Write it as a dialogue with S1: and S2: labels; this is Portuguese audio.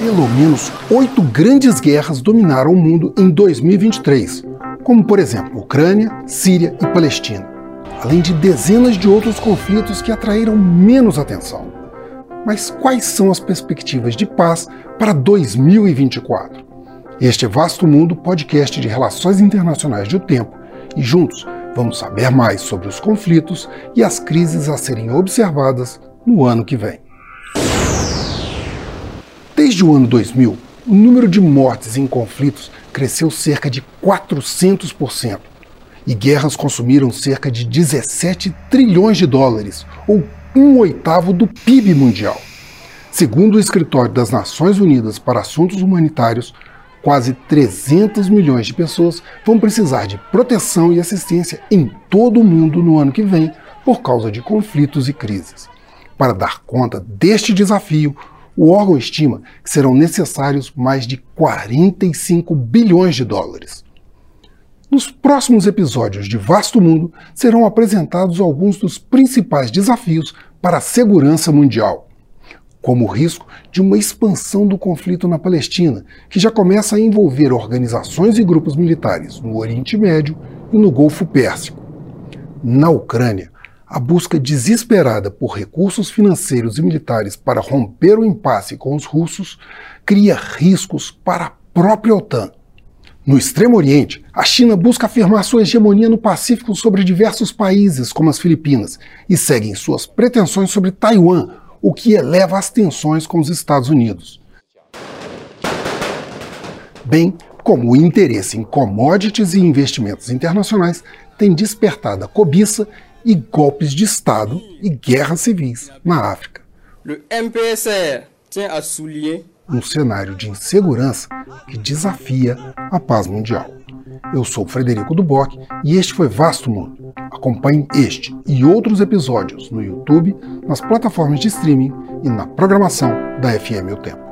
S1: Pelo menos oito grandes guerras dominaram o mundo em 2023, como por exemplo Ucrânia, Síria e Palestina, além de dezenas de outros conflitos que atraíram menos atenção. Mas quais são as perspectivas de paz para 2024? Este Vasto Mundo, podcast de relações internacionais do tempo, e juntos vamos saber mais sobre os conflitos e as crises a serem observadas no ano que vem. Desde o ano 2000, o número de mortes em conflitos cresceu cerca de 400%, e guerras consumiram cerca de 17 trilhões de dólares, ou um oitavo do PIB mundial. Segundo o Escritório das Nações Unidas para Assuntos Humanitários, quase 300 milhões de pessoas vão precisar de proteção e assistência em todo o mundo no ano que vem por causa de conflitos e crises. Para dar conta deste desafio, o órgão estima que serão necessários mais de 45 bilhões de dólares. Nos próximos episódios de Vasto Mundo serão apresentados alguns dos principais desafios para a segurança mundial, como o risco de uma expansão do conflito na Palestina, que já começa a envolver organizações e grupos militares no Oriente Médio e no Golfo Pérsico. Na Ucrânia, a busca desesperada por recursos financeiros e militares para romper o impasse com os russos cria riscos para a própria OTAN. No Extremo Oriente, a China busca afirmar sua hegemonia no Pacífico sobre diversos países, como as Filipinas, e segue suas pretensões sobre Taiwan, o que eleva as tensões com os Estados Unidos. Bem como o interesse em commodities e investimentos internacionais tem despertado a cobiça e golpes de Estado e guerras civis na África. Um cenário de insegurança que desafia a paz mundial. Eu sou Frederico Duboc e este foi Vasto Mundo. Acompanhe este e outros episódios no YouTube, nas plataformas de streaming e na programação da FM O Tempo.